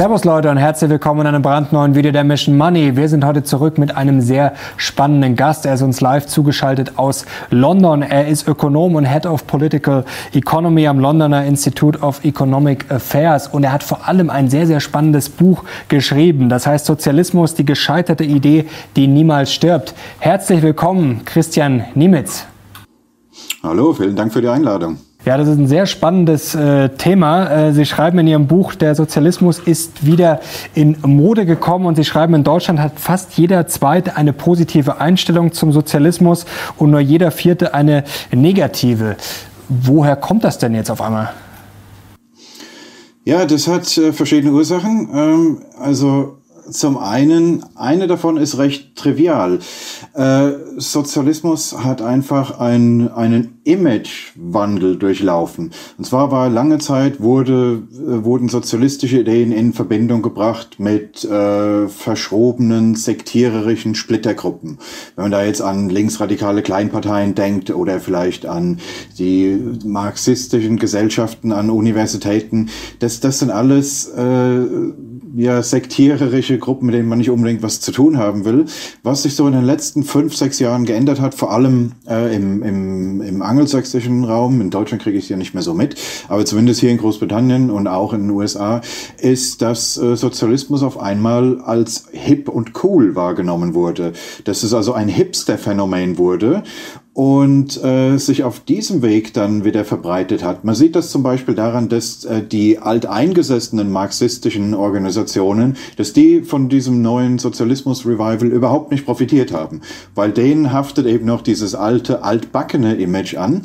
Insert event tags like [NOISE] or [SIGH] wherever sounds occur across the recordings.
Servus Leute und herzlich willkommen in einem brandneuen Video der Mission Money. Wir sind heute zurück mit einem sehr spannenden Gast. Er ist uns live zugeschaltet aus London. Er ist Ökonom und Head of Political Economy am Londoner Institute of Economic Affairs und er hat vor allem ein sehr, sehr spannendes Buch geschrieben. Das heißt Sozialismus, die gescheiterte Idee, die niemals stirbt. Herzlich willkommen, Christian Niemitz. Hallo, vielen Dank für die Einladung. Ja, das ist ein sehr spannendes äh, Thema. Äh, Sie schreiben in Ihrem Buch, der Sozialismus ist wieder in Mode gekommen und Sie schreiben, in Deutschland hat fast jeder Zweite eine positive Einstellung zum Sozialismus und nur jeder Vierte eine negative. Woher kommt das denn jetzt auf einmal? Ja, das hat äh, verschiedene Ursachen. Ähm, also zum einen, eine davon ist recht trivial. Äh, Sozialismus hat einfach ein, einen Imagewandel durchlaufen. Und zwar war lange Zeit wurde, äh, wurden sozialistische Ideen in Verbindung gebracht mit äh, verschrobenen, sektiererischen Splittergruppen. Wenn man da jetzt an linksradikale Kleinparteien denkt oder vielleicht an die marxistischen Gesellschaften an Universitäten, das, das sind alles äh, ja, sektiererische Gruppen, mit denen man nicht unbedingt was zu tun haben will. Was sich so in den letzten fünf, sechs Jahren geändert hat, vor allem äh, im, im, im angelsächsischen Raum, in Deutschland kriege ich es ja nicht mehr so mit, aber zumindest hier in Großbritannien und auch in den USA, ist, dass äh, Sozialismus auf einmal als hip und cool wahrgenommen wurde. Dass es also ein Hipster-Phänomen wurde und äh, sich auf diesem Weg dann wieder verbreitet hat. Man sieht das zum Beispiel daran, dass äh, die alteingesessenen marxistischen Organisationen, dass die von diesem neuen Sozialismus-Revival überhaupt nicht profitiert haben, weil denen haftet eben noch dieses alte, altbackene Image an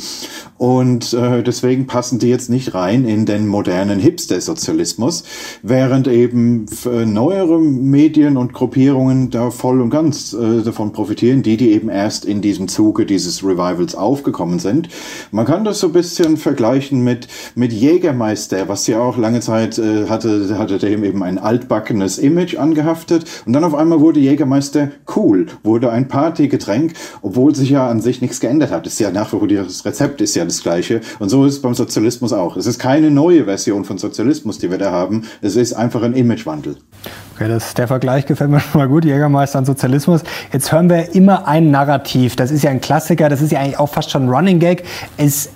und äh, deswegen passen die jetzt nicht rein in den modernen Hipster-Sozialismus, während eben äh, neuere Medien und Gruppierungen da voll und ganz äh, davon profitieren, die, die eben erst in diesem Zuge dieses dieses Revivals aufgekommen sind. Man kann das so ein bisschen vergleichen mit, mit Jägermeister, was ja auch lange Zeit äh, hatte, hatte dem eben ein altbackenes Image angehaftet. Und dann auf einmal wurde Jägermeister cool, wurde ein Partygetränk, obwohl sich ja an sich nichts geändert hat. Ist ja nach wie vor das Rezept ist ja das gleiche. Und so ist es beim Sozialismus auch. Es ist keine neue Version von Sozialismus, die wir da haben. Es ist einfach ein Imagewandel. Okay, das, der Vergleich gefällt mir [LAUGHS] schon mal gut, Jägermeister und Sozialismus. Jetzt hören wir immer ein Narrativ. Das ist ja ein Klassiker, das ist ja eigentlich auch fast schon ein Running Gag. Es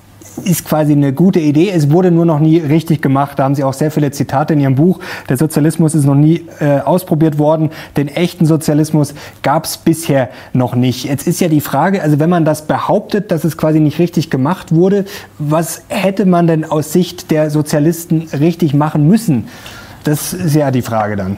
ist quasi eine gute Idee. Es wurde nur noch nie richtig gemacht. Da haben Sie auch sehr viele Zitate in Ihrem Buch. Der Sozialismus ist noch nie äh, ausprobiert worden. Den echten Sozialismus gab es bisher noch nicht. Jetzt ist ja die Frage, also wenn man das behauptet, dass es quasi nicht richtig gemacht wurde, was hätte man denn aus Sicht der Sozialisten richtig machen müssen? Das ist ja die Frage dann.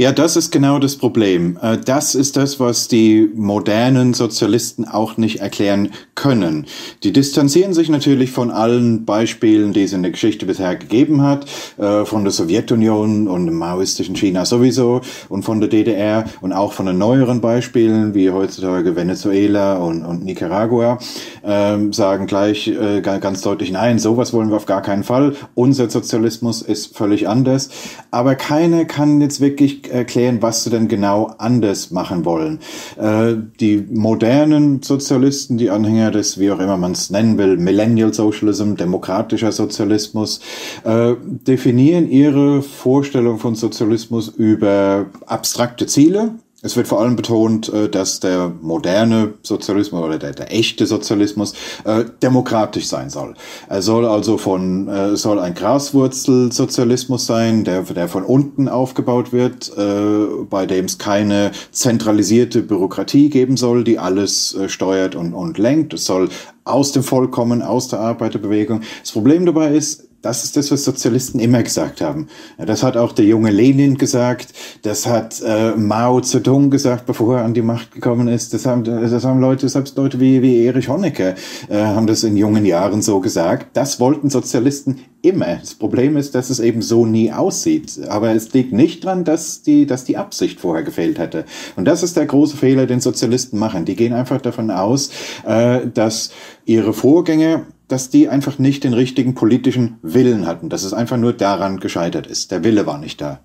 Ja, das ist genau das Problem. Äh, das ist das, was die modernen Sozialisten auch nicht erklären können. Die distanzieren sich natürlich von allen Beispielen, die es in der Geschichte bisher gegeben hat, äh, von der Sowjetunion und dem maoistischen China sowieso und von der DDR und auch von den neueren Beispielen wie heutzutage Venezuela und, und Nicaragua, ähm, sagen gleich äh, ganz deutlich, nein, sowas wollen wir auf gar keinen Fall. Unser Sozialismus ist völlig anders. Aber keiner kann jetzt wirklich erklären, was sie denn genau anders machen wollen. Äh, die modernen Sozialisten, die Anhänger des, wie auch immer man es nennen will, Millennial Socialism, demokratischer Sozialismus, äh, definieren ihre Vorstellung von Sozialismus über abstrakte Ziele, es wird vor allem betont, äh, dass der moderne Sozialismus oder der, der echte Sozialismus äh, demokratisch sein soll. Er soll also von äh, soll ein Graswurzelsozialismus sein, der, der von unten aufgebaut wird, äh, bei dem es keine zentralisierte Bürokratie geben soll, die alles äh, steuert und, und lenkt. Es soll aus dem Volk kommen, aus der Arbeiterbewegung. Das Problem dabei ist, das ist das, was Sozialisten immer gesagt haben. Das hat auch der junge Lenin gesagt, das hat äh, Mao Zedong gesagt, bevor er an die Macht gekommen ist. Das haben, das haben Leute, selbst Leute wie, wie Erich Honecker, äh, haben das in jungen Jahren so gesagt. Das wollten Sozialisten immer. Das Problem ist, dass es eben so nie aussieht. Aber es liegt nicht dran, dass die, dass die Absicht vorher gefehlt hätte. Und das ist der große Fehler, den Sozialisten machen. Die gehen einfach davon aus, äh, dass ihre Vorgänger dass die einfach nicht den richtigen politischen Willen hatten, dass es einfach nur daran gescheitert ist. Der Wille war nicht da.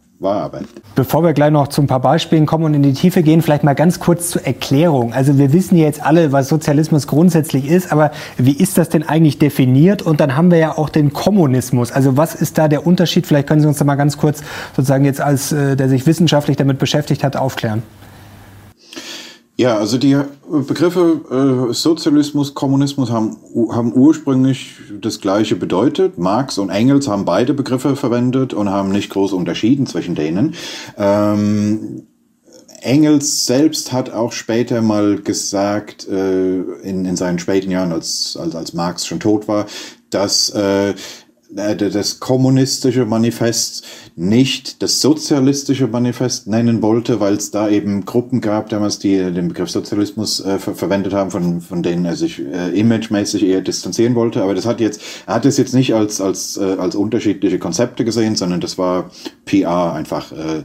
Bevor wir gleich noch zu ein paar Beispielen kommen und in die Tiefe gehen, vielleicht mal ganz kurz zur Erklärung. Also wir wissen jetzt alle, was Sozialismus grundsätzlich ist, aber wie ist das denn eigentlich definiert? Und dann haben wir ja auch den Kommunismus. Also was ist da der Unterschied? Vielleicht können Sie uns da mal ganz kurz sozusagen jetzt als äh, der sich wissenschaftlich damit beschäftigt hat, aufklären. Ja, also die Begriffe äh, Sozialismus, Kommunismus haben, haben ursprünglich das gleiche bedeutet. Marx und Engels haben beide Begriffe verwendet und haben nicht groß unterschieden zwischen denen. Ähm, Engels selbst hat auch später mal gesagt, äh, in, in seinen späten Jahren, als, als, als Marx schon tot war, dass äh, das kommunistische Manifest nicht das sozialistische Manifest nennen wollte, weil es da eben Gruppen gab damals, die den Begriff Sozialismus äh, ver verwendet haben, von, von denen er sich äh, imagemäßig eher distanzieren wollte. Aber das hat jetzt, er hat es jetzt nicht als, als, äh, als unterschiedliche Konzepte gesehen, sondern das war PR einfach. Äh,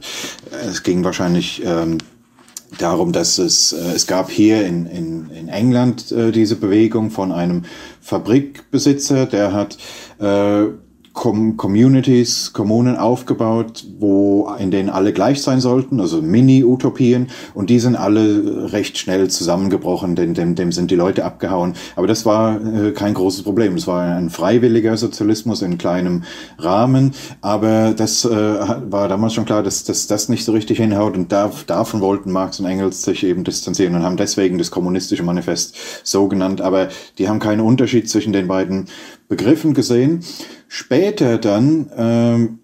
es ging wahrscheinlich ähm, darum, dass es, äh, es gab hier in, in, in England äh, diese Bewegung von einem Fabrikbesitzer, der hat äh, Com Communities, Kommunen aufgebaut, wo in denen alle gleich sein sollten, also Mini-Utopien, und die sind alle recht schnell zusammengebrochen, denn dem, dem sind die Leute abgehauen. Aber das war äh, kein großes Problem. Es war ein freiwilliger Sozialismus in kleinem Rahmen, aber das äh, war damals schon klar, dass, dass das nicht so richtig hinhaut und da, davon wollten Marx und Engels sich eben distanzieren und haben deswegen das kommunistische Manifest so genannt. Aber die haben keinen Unterschied zwischen den beiden Begriffen gesehen. Später dann ähm,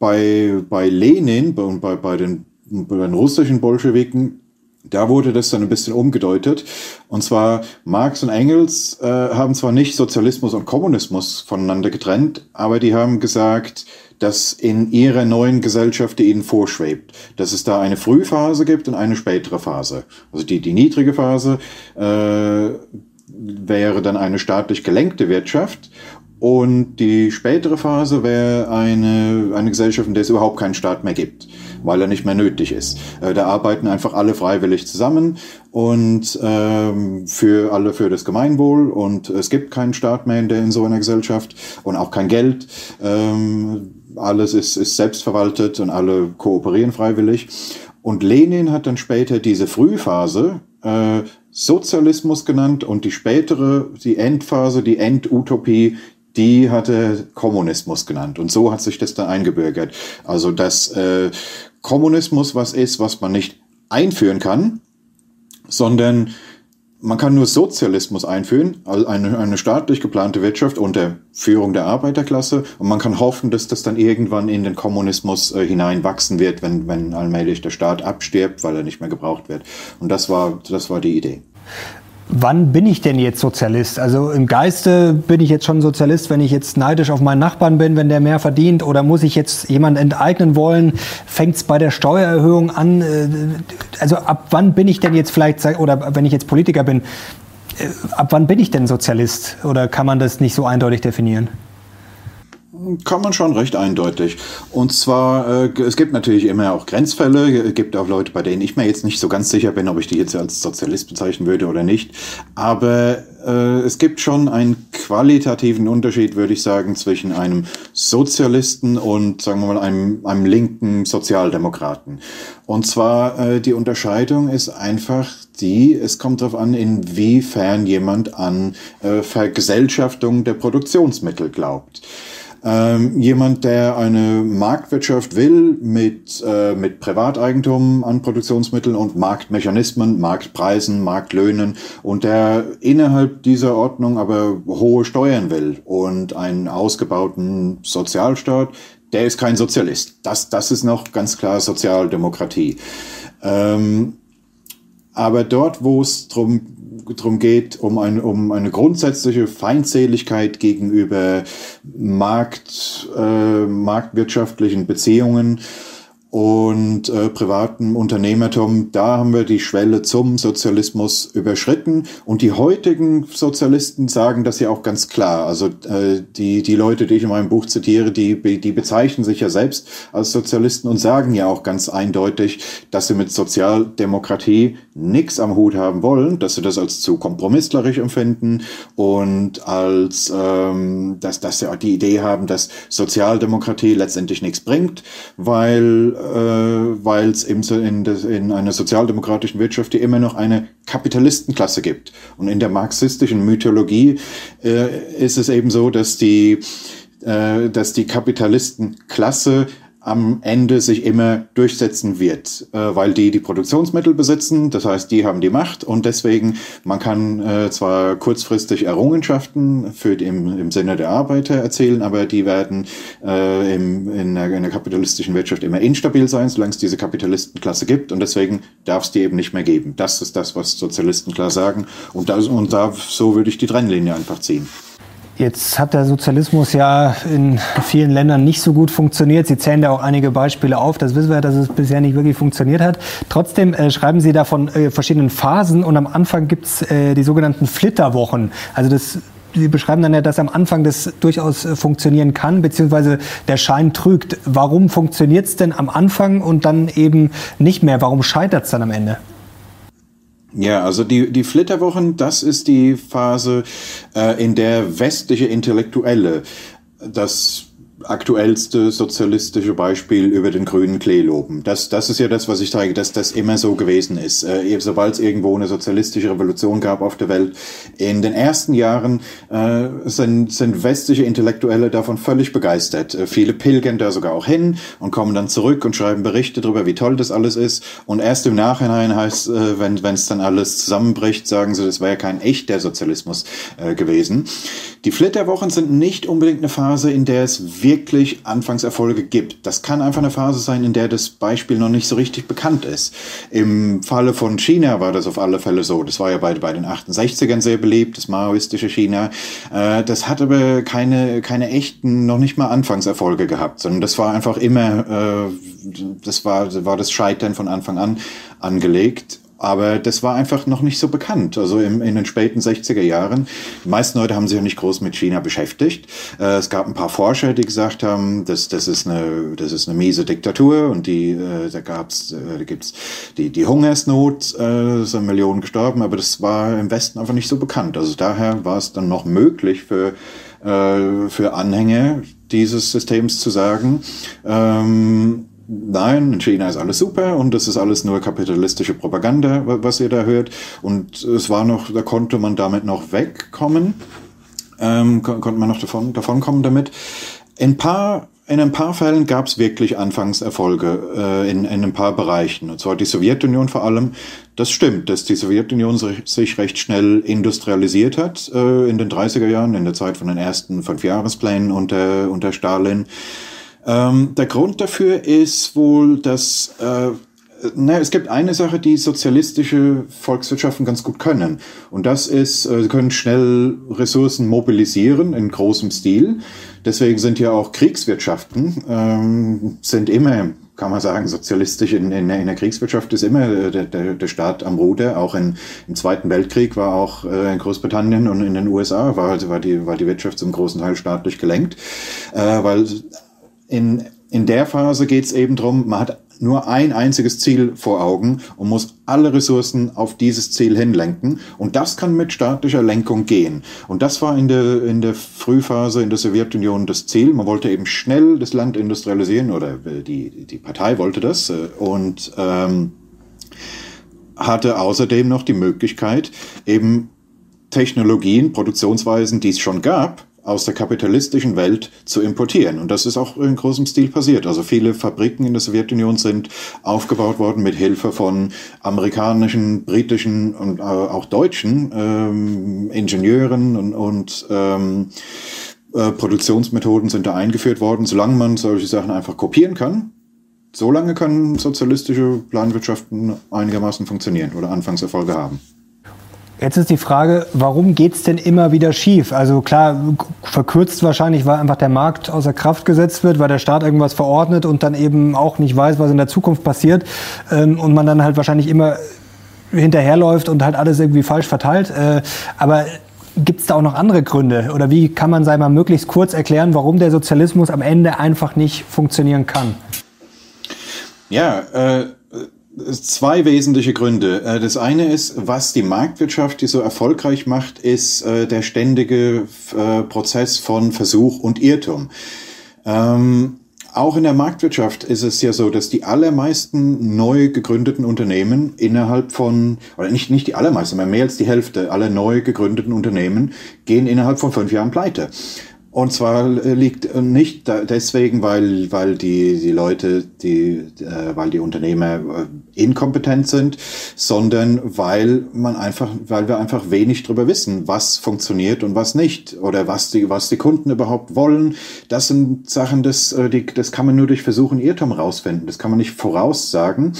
bei, bei Lenin und bei, bei, den, bei den russischen Bolschewiken, da wurde das dann ein bisschen umgedeutet. Und zwar Marx und Engels äh, haben zwar nicht Sozialismus und Kommunismus voneinander getrennt, aber die haben gesagt, dass in ihrer neuen Gesellschaft, die ihnen vorschwebt, dass es da eine Frühphase gibt und eine spätere Phase. Also die, die niedrige Phase, äh, wäre dann eine staatlich gelenkte Wirtschaft und die spätere Phase wäre eine, eine Gesellschaft, in der es überhaupt keinen Staat mehr gibt, weil er nicht mehr nötig ist. Äh, da arbeiten einfach alle freiwillig zusammen und ähm, für alle für das Gemeinwohl und es gibt keinen Staat mehr in, der, in so einer Gesellschaft und auch kein Geld. Ähm, alles ist, ist selbstverwaltet und alle kooperieren freiwillig. Und Lenin hat dann später diese Frühphase äh, Sozialismus genannt und die spätere, die Endphase, die Endutopie, die hatte Kommunismus genannt. Und so hat sich das dann eingebürgert. Also dass äh, Kommunismus was ist, was man nicht einführen kann, sondern man kann nur Sozialismus einführen, also eine, eine staatlich geplante Wirtschaft unter Führung der Arbeiterklasse. Und man kann hoffen, dass das dann irgendwann in den Kommunismus äh, hineinwachsen wird, wenn, wenn allmählich der Staat abstirbt, weil er nicht mehr gebraucht wird. Und das war, das war die Idee. Wann bin ich denn jetzt Sozialist? Also im Geiste bin ich jetzt schon Sozialist, wenn ich jetzt neidisch auf meinen Nachbarn bin, wenn der mehr verdient, oder muss ich jetzt jemanden enteignen wollen? Fängt es bei der Steuererhöhung an? Äh, also ab wann bin ich denn jetzt vielleicht, oder wenn ich jetzt Politiker bin, äh, ab wann bin ich denn Sozialist? Oder kann man das nicht so eindeutig definieren? Kann man schon recht eindeutig. Und zwar, äh, es gibt natürlich immer auch Grenzfälle, es gibt auch Leute, bei denen ich mir jetzt nicht so ganz sicher bin, ob ich die jetzt als Sozialist bezeichnen würde oder nicht. Aber äh, es gibt schon einen qualitativen Unterschied, würde ich sagen, zwischen einem Sozialisten und, sagen wir mal, einem, einem linken Sozialdemokraten. Und zwar, äh, die Unterscheidung ist einfach die, es kommt darauf an, inwiefern jemand an äh, Vergesellschaftung der Produktionsmittel glaubt. Ähm, jemand, der eine Marktwirtschaft will mit, äh, mit Privateigentum an Produktionsmitteln und Marktmechanismen, Marktpreisen, Marktlöhnen und der innerhalb dieser Ordnung aber hohe Steuern will und einen ausgebauten Sozialstaat, der ist kein Sozialist. Das, das ist noch ganz klar Sozialdemokratie. Ähm, aber dort, wo es drum darum geht, um, ein, um eine grundsätzliche Feindseligkeit gegenüber Markt, äh, marktwirtschaftlichen Beziehungen und äh, privatem Unternehmertum, da haben wir die Schwelle zum Sozialismus überschritten. Und die heutigen Sozialisten sagen das ja auch ganz klar. Also äh, die, die Leute, die ich in meinem Buch zitiere, die, die bezeichnen sich ja selbst als Sozialisten und sagen ja auch ganz eindeutig, dass sie mit Sozialdemokratie nichts am Hut haben wollen, dass sie das als zu kompromisslerisch empfinden und als ähm, dass, dass sie auch die Idee haben, dass Sozialdemokratie letztendlich nichts bringt, weil äh, weil es in, in einer sozialdemokratischen Wirtschaft die immer noch eine Kapitalistenklasse gibt. Und in der marxistischen Mythologie äh, ist es eben so, dass die äh, dass die Kapitalistenklasse am Ende sich immer durchsetzen wird, äh, weil die die Produktionsmittel besitzen, das heißt, die haben die Macht und deswegen, man kann äh, zwar kurzfristig Errungenschaften für die, im, im Sinne der Arbeiter erzählen, aber die werden äh, im, in, einer, in einer kapitalistischen Wirtschaft immer instabil sein, solange es diese Kapitalistenklasse gibt und deswegen darf es die eben nicht mehr geben. Das ist das, was Sozialisten klar sagen und, das, und da, so würde ich die Trennlinie einfach ziehen. Jetzt hat der Sozialismus ja in vielen Ländern nicht so gut funktioniert. Sie zählen da auch einige Beispiele auf. Das wissen wir, dass es bisher nicht wirklich funktioniert hat. Trotzdem äh, schreiben Sie da von äh, verschiedenen Phasen und am Anfang gibt's äh, die sogenannten Flitterwochen. Also das Sie beschreiben dann ja, dass am Anfang das durchaus äh, funktionieren kann, beziehungsweise der Schein trügt. Warum funktioniert es denn am Anfang und dann eben nicht mehr? Warum scheitert es dann am Ende? Ja, also die, die Flitterwochen, das ist die Phase, äh, in der westliche Intellektuelle das aktuellste sozialistische Beispiel über den grünen Klee loben. Das, das ist ja das, was ich zeige, dass das immer so gewesen ist. Äh, Sobald es irgendwo eine sozialistische Revolution gab auf der Welt, in den ersten Jahren äh, sind, sind westliche Intellektuelle davon völlig begeistert. Äh, viele pilgern da sogar auch hin und kommen dann zurück und schreiben Berichte darüber, wie toll das alles ist. Und erst im Nachhinein heißt, äh, wenn es dann alles zusammenbricht, sagen sie, das wäre ja kein echter Sozialismus äh, gewesen. Die Flitterwochen sind nicht unbedingt eine Phase, in der es wirklich Anfangserfolge gibt. Das kann einfach eine Phase sein, in der das Beispiel noch nicht so richtig bekannt ist. Im Falle von China war das auf alle Fälle so. Das war ja bei, bei den 68ern sehr beliebt, das maoistische China. Äh, das hat aber keine, keine echten, noch nicht mal Anfangserfolge gehabt, sondern das war einfach immer, äh, das war, war das Scheitern von Anfang an angelegt. Aber das war einfach noch nicht so bekannt. Also im, in den späten 60er Jahren. Die meisten Leute haben sich ja nicht groß mit China beschäftigt. Äh, es gab ein paar Forscher, die gesagt haben, das, das, ist, eine, das ist eine miese Diktatur und die, äh, da gab's, äh, da gibt's die, die Hungersnot, äh, sind Millionen gestorben, aber das war im Westen einfach nicht so bekannt. Also daher war es dann noch möglich für, äh, für Anhänger dieses Systems zu sagen, ähm, nein, in China ist alles super und das ist alles nur kapitalistische Propaganda, was ihr da hört. Und es war noch, da konnte man damit noch wegkommen, ähm, konnte man noch davon, davon kommen damit. In paar in ein paar Fällen gab es wirklich Anfangserfolge äh, in, in ein paar Bereichen. Und zwar die Sowjetunion vor allem. Das stimmt, dass die Sowjetunion sich recht schnell industrialisiert hat äh, in den 30er Jahren, in der Zeit von den ersten Fünfjahresplänen unter, unter Stalin. Ähm, der Grund dafür ist wohl, dass äh, na, es gibt eine Sache, die sozialistische Volkswirtschaften ganz gut können. Und das ist, äh, sie können schnell Ressourcen mobilisieren in großem Stil. Deswegen sind ja auch Kriegswirtschaften, ähm, sind immer, kann man sagen, sozialistisch. In, in, in der Kriegswirtschaft ist immer der, der, der Staat am Ruder. Auch in, im Zweiten Weltkrieg war auch äh, in Großbritannien und in den USA war, war, die, war die Wirtschaft zum großen Teil staatlich gelenkt. Äh, weil in, in der Phase geht es eben darum, man hat nur ein einziges Ziel vor Augen und muss alle Ressourcen auf dieses Ziel hinlenken. Und das kann mit staatlicher Lenkung gehen. Und das war in der, in der Frühphase in der Sowjetunion das Ziel. Man wollte eben schnell das Land industrialisieren oder die, die Partei wollte das. Äh, und ähm, hatte außerdem noch die Möglichkeit, eben Technologien, Produktionsweisen, die es schon gab, aus der kapitalistischen Welt zu importieren. Und das ist auch in großem Stil passiert. Also viele Fabriken in der Sowjetunion sind aufgebaut worden mit Hilfe von amerikanischen, britischen und äh, auch deutschen ähm, Ingenieuren und, und ähm, äh, Produktionsmethoden sind da eingeführt worden. Solange man solche Sachen einfach kopieren kann, solange können sozialistische Planwirtschaften einigermaßen funktionieren oder Anfangserfolge haben. Jetzt ist die Frage, warum geht's denn immer wieder schief? Also klar, verkürzt wahrscheinlich, weil einfach der Markt außer Kraft gesetzt wird, weil der Staat irgendwas verordnet und dann eben auch nicht weiß, was in der Zukunft passiert ähm, und man dann halt wahrscheinlich immer hinterherläuft und halt alles irgendwie falsch verteilt. Äh, aber Gibt es da auch noch andere Gründe? Oder wie kann man, sei mal, möglichst kurz erklären, warum der Sozialismus am Ende einfach nicht funktionieren kann? Ja, äh, Zwei wesentliche Gründe. Äh, das eine ist, was die Marktwirtschaft, die so erfolgreich macht, ist äh, der ständige äh, Prozess von Versuch und Irrtum. Ähm, auch in der Marktwirtschaft ist es ja so, dass die allermeisten neu gegründeten Unternehmen innerhalb von, oder nicht, nicht die allermeisten, aber mehr als die Hälfte aller neu gegründeten Unternehmen gehen innerhalb von fünf Jahren pleite. Und zwar äh, liegt äh, nicht deswegen, weil, weil die, die Leute, die, äh, weil die Unternehmer inkompetent sind, sondern weil man einfach, weil wir einfach wenig darüber wissen, was funktioniert und was nicht oder was die, was die Kunden überhaupt wollen. Das sind Sachen, das, die, das kann man nur durch Versuchen Irrtum rausfinden. Das kann man nicht voraussagen.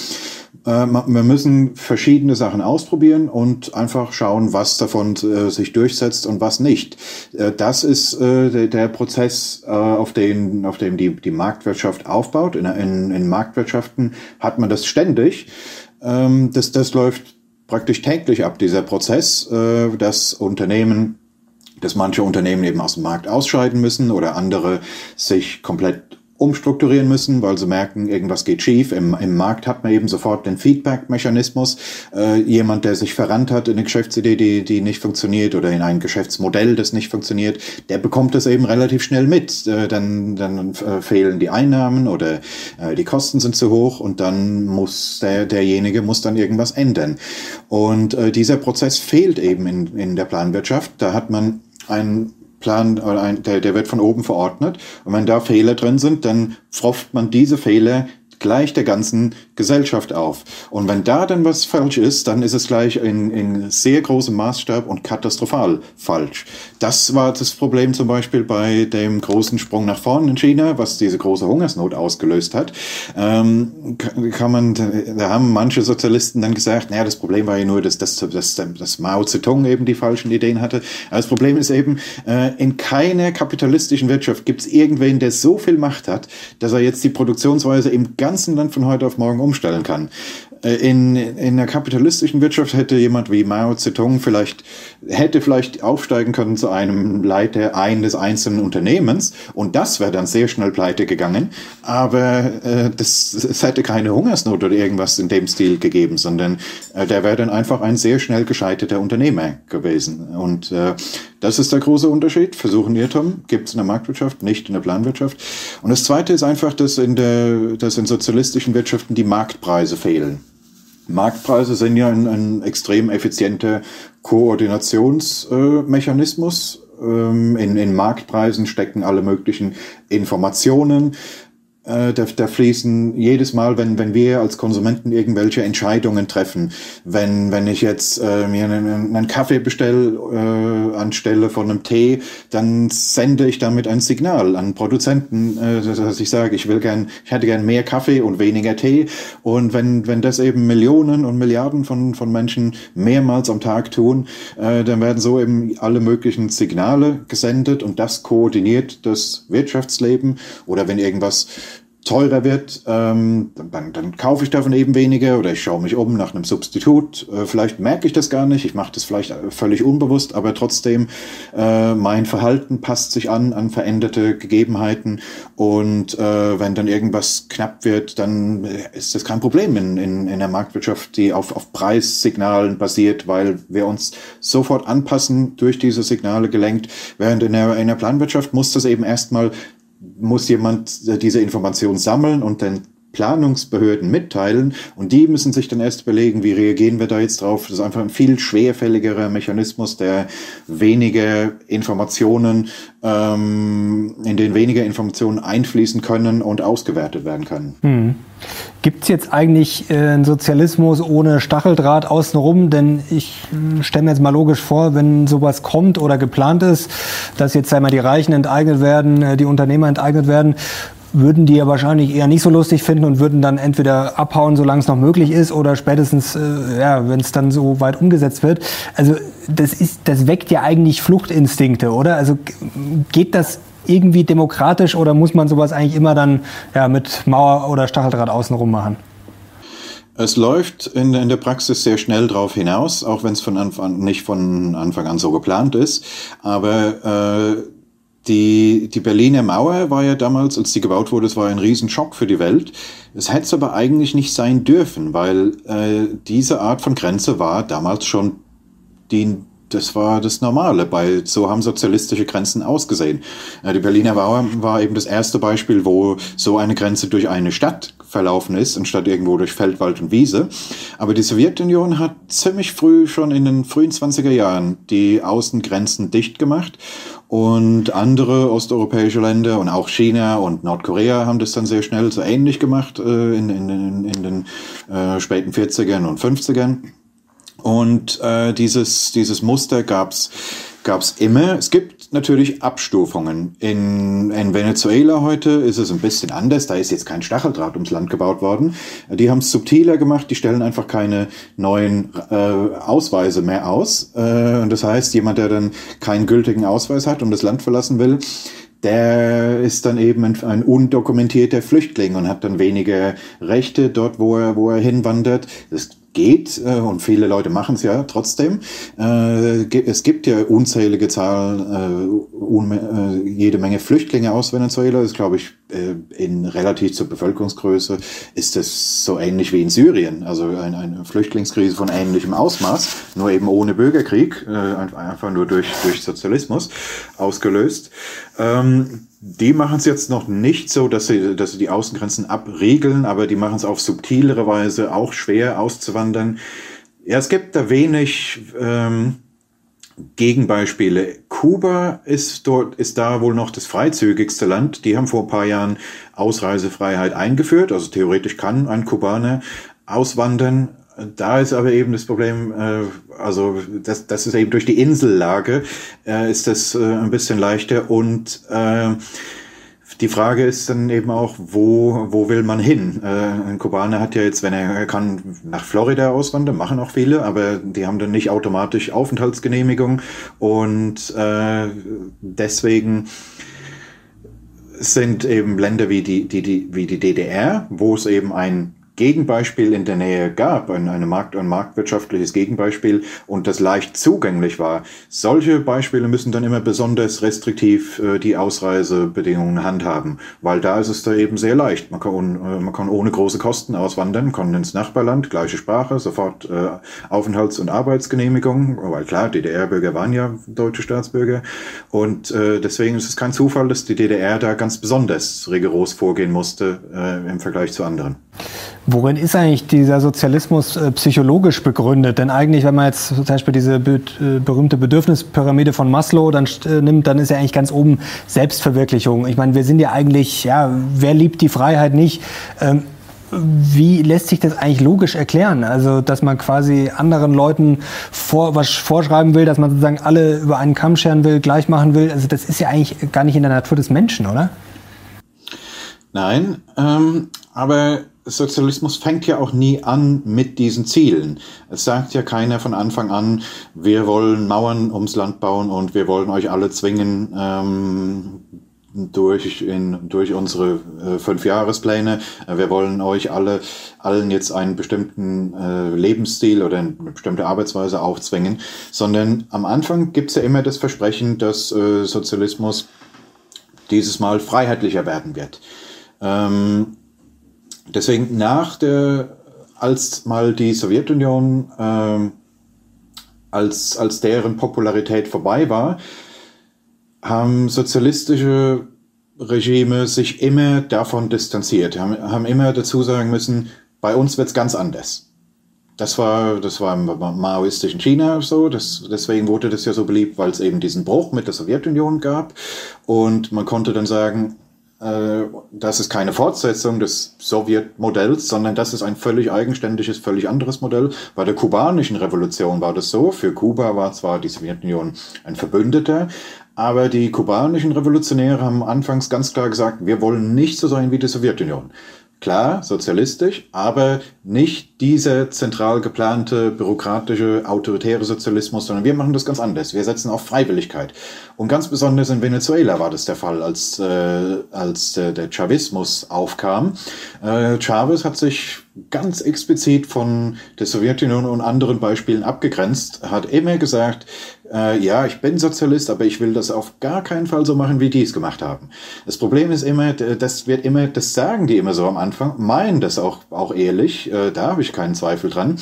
Äh, wir müssen verschiedene Sachen ausprobieren und einfach schauen, was davon äh, sich durchsetzt und was nicht. Äh, das ist der Prozess, auf den, auf dem die, die Marktwirtschaft aufbaut. In, in, in Marktwirtschaften hat man das ständig. Ähm, das, das läuft praktisch täglich ab, dieser Prozess, dass Unternehmen dass manche Unternehmen eben aus dem Markt ausscheiden müssen oder andere sich komplett umstrukturieren müssen, weil sie merken, irgendwas geht schief. Im, im Markt hat man eben sofort den Feedback-Mechanismus. Äh, jemand, der sich verrannt hat in eine Geschäftsidee, die, die nicht funktioniert oder in ein Geschäftsmodell, das nicht funktioniert, der bekommt das eben relativ schnell mit. Äh, dann dann äh, fehlen die Einnahmen oder äh, die Kosten sind zu hoch und dann muss der, derjenige muss dann irgendwas ändern. Und äh, dieser Prozess fehlt eben in, in der Planwirtschaft. Da hat man ein Plan, der, der wird von oben verordnet. Und wenn da Fehler drin sind, dann pfropft man diese Fehler gleich der ganzen Gesellschaft auf. Und wenn da dann was falsch ist, dann ist es gleich in, in sehr großem Maßstab und katastrophal falsch. Das war das Problem zum Beispiel bei dem großen Sprung nach vorn in China, was diese große Hungersnot ausgelöst hat. Ähm, kann man, da haben manche Sozialisten dann gesagt, naja, das Problem war ja nur, dass, dass, dass, dass Mao Zedong eben die falschen Ideen hatte. Aber das Problem ist eben, äh, in keiner kapitalistischen Wirtschaft gibt es irgendwen, der so viel Macht hat, dass er jetzt die Produktionsweise im ganzen Land von heute auf morgen umstellen kann. Äh, in, in der kapitalistischen Wirtschaft hätte jemand wie Mao Zedong vielleicht, hätte vielleicht aufsteigen können zu einem Leiter eines einzelnen Unternehmens und das wäre dann sehr schnell pleite gegangen. Aber äh, das, es hätte keine Hungersnot oder irgendwas in dem Stil gegeben, sondern äh, der wäre dann einfach ein sehr schnell gescheiterter Unternehmer gewesen. Und äh, das ist der große Unterschied. Versuchen Irrtum gibt es in der Marktwirtschaft, nicht in der Planwirtschaft. Und das Zweite ist einfach, dass in, der, dass in sozialistischen Wirtschaften die Marktpreise fehlen. Marktpreise sind ja ein, ein extrem effizienter Koordinationsmechanismus. Ähm, in, in Marktpreisen stecken alle möglichen Informationen, äh, da, da fließen jedes Mal, wenn, wenn wir als Konsumenten irgendwelche Entscheidungen treffen, wenn, wenn ich jetzt äh, mir einen, einen Kaffee bestelle äh, anstelle von einem Tee, dann sende ich damit ein Signal an Produzenten, äh, dass ich sage, ich will gern, ich hätte gern mehr Kaffee und weniger Tee. Und wenn, wenn das eben Millionen und Milliarden von, von Menschen mehrmals am Tag tun, äh, dann werden so eben alle möglichen Signale gesendet und das koordiniert das Wirtschaftsleben oder wenn irgendwas teurer wird, ähm, dann, dann kaufe ich davon eben weniger oder ich schaue mich um nach einem Substitut. Äh, vielleicht merke ich das gar nicht, ich mache das vielleicht völlig unbewusst, aber trotzdem, äh, mein Verhalten passt sich an an veränderte Gegebenheiten und äh, wenn dann irgendwas knapp wird, dann ist das kein Problem in, in, in der Marktwirtschaft, die auf, auf Preissignalen basiert, weil wir uns sofort anpassen, durch diese Signale gelenkt, während in der, in der Planwirtschaft muss das eben erstmal muss jemand äh, diese Information sammeln und dann Planungsbehörden mitteilen und die müssen sich dann erst überlegen, wie reagieren wir da jetzt drauf. Das ist einfach ein viel schwerfälligerer Mechanismus, der weniger Informationen, ähm, in den weniger Informationen einfließen können und ausgewertet werden können. Hm. Gibt es jetzt eigentlich äh, einen Sozialismus ohne Stacheldraht außenrum? Denn ich hm, stelle mir jetzt mal logisch vor, wenn sowas kommt oder geplant ist, dass jetzt einmal die Reichen enteignet werden, äh, die Unternehmer enteignet werden, würden die ja wahrscheinlich eher nicht so lustig finden und würden dann entweder abhauen, solange es noch möglich ist, oder spätestens, äh, ja, wenn es dann so weit umgesetzt wird. Also das ist, das weckt ja eigentlich Fluchtinstinkte, oder? Also geht das irgendwie demokratisch oder muss man sowas eigentlich immer dann ja, mit Mauer oder Stacheldraht außenrum machen? Es läuft in, in, der Praxis sehr schnell drauf hinaus, auch wenn es von Anfang nicht von Anfang an so geplant ist. Aber äh, die, die Berliner Mauer war ja damals, als die gebaut wurde, es war ein Riesenschock für die Welt. Es hätte es aber eigentlich nicht sein dürfen, weil äh, diese Art von Grenze war damals schon die, das war das Normale. Bei, so haben sozialistische Grenzen ausgesehen. Äh, die Berliner Mauer war eben das erste Beispiel, wo so eine Grenze durch eine Stadt verlaufen ist, anstatt irgendwo durch Feld, Wald und Wiese. Aber die Sowjetunion hat ziemlich früh, schon in den frühen 20er Jahren, die Außengrenzen dicht gemacht. Und andere osteuropäische Länder und auch China und Nordkorea haben das dann sehr schnell so ähnlich gemacht äh, in, in, in, in den äh, späten 40ern und 50ern. Und äh, dieses, dieses Muster gab's gab's immer. Es gibt natürlich Abstufungen. In, in Venezuela heute ist es ein bisschen anders. Da ist jetzt kein Stacheldraht ums Land gebaut worden. Die haben es subtiler gemacht. Die stellen einfach keine neuen äh, Ausweise mehr aus. Äh, und das heißt, jemand, der dann keinen gültigen Ausweis hat und das Land verlassen will, der ist dann eben ein, undokumentierter Flüchtling und hat dann weniger Rechte dort, wo er, wo er hinwandert. Das geht äh, und viele Leute machen es ja trotzdem. Äh, es gibt ja unzählige Zahlen, äh, jede Menge Flüchtlinge aus Venezuela. Das glaube ich in relativ zur Bevölkerungsgröße ist das so ähnlich wie in Syrien. Also eine, eine Flüchtlingskrise von ähnlichem Ausmaß, nur eben ohne Bürgerkrieg, einfach nur durch, durch Sozialismus ausgelöst. Ähm, die machen es jetzt noch nicht so, dass sie, dass sie die Außengrenzen abriegeln, aber die machen es auf subtilere Weise auch schwer auszuwandern. Ja, es gibt da wenig ähm, Gegenbeispiele. Kuba ist dort, ist da wohl noch das freizügigste Land. Die haben vor ein paar Jahren Ausreisefreiheit eingeführt. Also theoretisch kann ein Kubaner auswandern. Da ist aber eben das Problem, äh, also das, das ist eben durch die Insellage äh, ist das äh, ein bisschen leichter und äh, die Frage ist dann eben auch, wo, wo will man hin? Äh, ein Kubaner hat ja jetzt, wenn er, kann nach Florida auswandern, machen auch viele, aber die haben dann nicht automatisch Aufenthaltsgenehmigung und äh, deswegen sind eben Länder wie die, die, die, wie die DDR, wo es eben ein Gegenbeispiel in der Nähe gab, ein, eine Markt, ein marktwirtschaftliches Gegenbeispiel und das leicht zugänglich war. Solche Beispiele müssen dann immer besonders restriktiv äh, die Ausreisebedingungen handhaben, weil da ist es da eben sehr leicht. Man kann, äh, man kann ohne große Kosten auswandern, kann ins Nachbarland, gleiche Sprache, sofort äh, Aufenthalts- und Arbeitsgenehmigung, weil klar, DDR-Bürger waren ja deutsche Staatsbürger und äh, deswegen ist es kein Zufall, dass die DDR da ganz besonders rigoros vorgehen musste äh, im Vergleich zu anderen. Worin ist eigentlich dieser Sozialismus äh, psychologisch begründet? Denn eigentlich, wenn man jetzt zum Beispiel diese äh, berühmte Bedürfnispyramide von Maslow dann äh, nimmt, dann ist ja eigentlich ganz oben Selbstverwirklichung. Ich meine, wir sind ja eigentlich, ja, wer liebt die Freiheit nicht? Ähm, wie lässt sich das eigentlich logisch erklären? Also, dass man quasi anderen Leuten vor, was vorschreiben will, dass man sozusagen alle über einen Kamm scheren will, gleich machen will. Also, das ist ja eigentlich gar nicht in der Natur des Menschen, oder? Nein, ähm, aber Sozialismus fängt ja auch nie an mit diesen Zielen. Es sagt ja keiner von Anfang an, wir wollen Mauern ums Land bauen und wir wollen euch alle zwingen, ähm, durch, in, durch unsere äh, Fünfjahrespläne. Wir wollen euch alle, allen jetzt einen bestimmten äh, Lebensstil oder eine bestimmte Arbeitsweise aufzwingen, sondern am Anfang gibt's ja immer das Versprechen, dass äh, Sozialismus dieses Mal freiheitlicher werden wird. Ähm, deswegen nach der, als mal die Sowjetunion ähm, als, als deren Popularität vorbei war, haben sozialistische Regime sich immer davon distanziert, haben, haben immer dazu sagen müssen, bei uns wird's ganz anders. Das war, das war im maoistischen China so, das, deswegen wurde das ja so beliebt, weil es eben diesen Bruch mit der Sowjetunion gab. Und man konnte dann sagen, äh, das ist keine Fortsetzung des Sowjetmodells, sondern das ist ein völlig eigenständiges, völlig anderes Modell. Bei der kubanischen Revolution war das so. Für Kuba war zwar die Sowjetunion ein Verbündeter, aber die kubanischen Revolutionäre haben anfangs ganz klar gesagt, wir wollen nicht so sein wie die Sowjetunion. Klar, sozialistisch, aber nicht dieser zentral geplante, bürokratische, autoritäre Sozialismus, sondern wir machen das ganz anders. Wir setzen auf Freiwilligkeit. Und ganz besonders in Venezuela war das der Fall, als, äh, als äh, der Chavismus aufkam. Äh, Chavez hat sich ganz explizit von der Sowjetunion und anderen Beispielen abgegrenzt, hat immer gesagt, äh, ja, ich bin Sozialist, aber ich will das auf gar keinen Fall so machen, wie die es gemacht haben. Das Problem ist immer, das wird immer, das sagen die immer so am Anfang, meinen das auch, auch ehrlich, äh, da habe ich keinen Zweifel dran.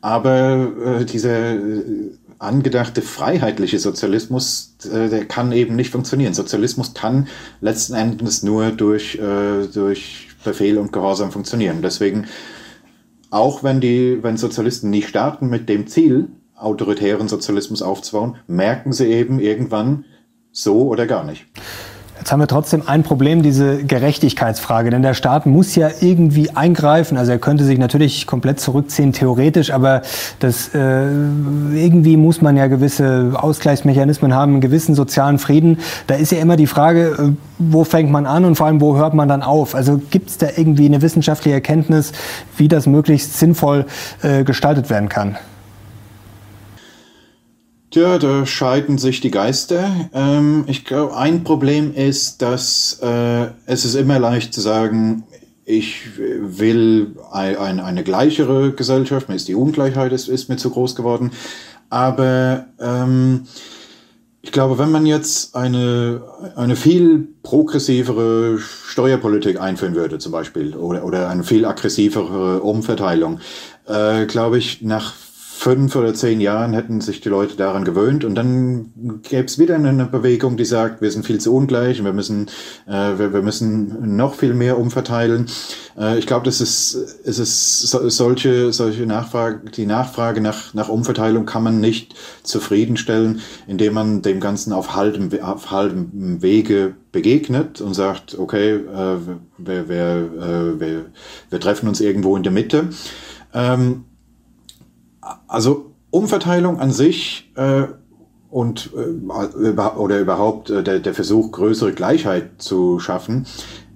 Aber äh, dieser äh, angedachte freiheitliche Sozialismus, äh, der kann eben nicht funktionieren. Sozialismus kann letzten Endes nur durch, äh, durch Befehl und Gehorsam funktionieren. Deswegen, auch wenn die, wenn Sozialisten nicht starten mit dem Ziel, autoritären Sozialismus aufzubauen, merken sie eben irgendwann so oder gar nicht. Jetzt haben wir trotzdem ein Problem, diese Gerechtigkeitsfrage. Denn der Staat muss ja irgendwie eingreifen. Also er könnte sich natürlich komplett zurückziehen, theoretisch, aber das, äh, irgendwie muss man ja gewisse Ausgleichsmechanismen haben, einen gewissen sozialen Frieden. Da ist ja immer die Frage, äh, wo fängt man an und vor allem, wo hört man dann auf? Also gibt es da irgendwie eine wissenschaftliche Erkenntnis, wie das möglichst sinnvoll äh, gestaltet werden kann? Ja, da scheiden sich die Geister. Ähm, ich glaube, ein Problem ist, dass äh, es ist immer leicht zu sagen, ich will ein, ein, eine gleichere Gesellschaft, mir ist die Ungleichheit ist, ist mir zu groß geworden. Aber ähm, ich glaube, wenn man jetzt eine, eine viel progressivere Steuerpolitik einführen würde, zum Beispiel, oder, oder eine viel aggressivere Umverteilung, äh, glaube ich, nach fünf oder zehn Jahren hätten sich die Leute daran gewöhnt und dann gäbe es wieder eine Bewegung, die sagt, wir sind viel zu ungleich und wir müssen, äh, wir, wir, müssen noch viel mehr umverteilen. Äh, ich glaube, das ist, es ist so, solche, solche Nachfrage, die Nachfrage nach, nach Umverteilung kann man nicht zufriedenstellen, indem man dem Ganzen auf halbem, auf halbem Wege begegnet und sagt, okay, äh, wir, wir, äh, wir, wir treffen uns irgendwo in der Mitte. Ähm, also Umverteilung an sich äh, und äh, oder überhaupt äh, der, der Versuch, größere Gleichheit zu schaffen,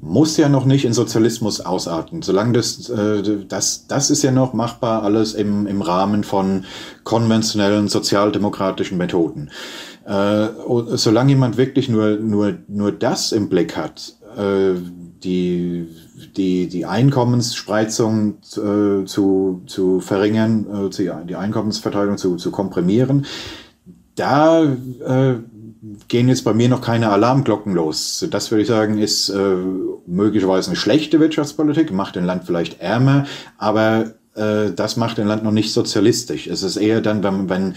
muss ja noch nicht in Sozialismus ausarten. Solange das, äh, das, das ist ja noch machbar alles im, im Rahmen von konventionellen sozialdemokratischen Methoden. Äh, solange jemand wirklich nur, nur, nur das im Blick hat, äh, die die, die Einkommensspreizung äh, zu, zu verringern, äh, die Einkommensverteilung zu, zu komprimieren. Da äh, gehen jetzt bei mir noch keine Alarmglocken los. Das würde ich sagen, ist äh, möglicherweise eine schlechte Wirtschaftspolitik, macht ein Land vielleicht ärmer, aber äh, das macht ein Land noch nicht sozialistisch. Es ist eher dann, wenn, wenn,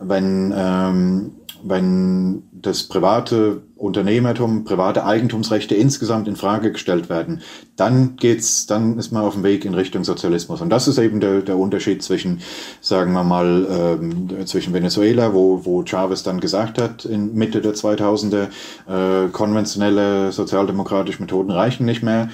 wenn ähm, wenn das private Unternehmertum, private Eigentumsrechte insgesamt in Frage gestellt werden, dann geht's, dann ist man auf dem Weg in Richtung Sozialismus. Und das ist eben der, der Unterschied zwischen, sagen wir mal, ähm, zwischen Venezuela, wo, wo Chavez dann gesagt hat, in Mitte der 2000er, äh, konventionelle sozialdemokratische Methoden reichen nicht mehr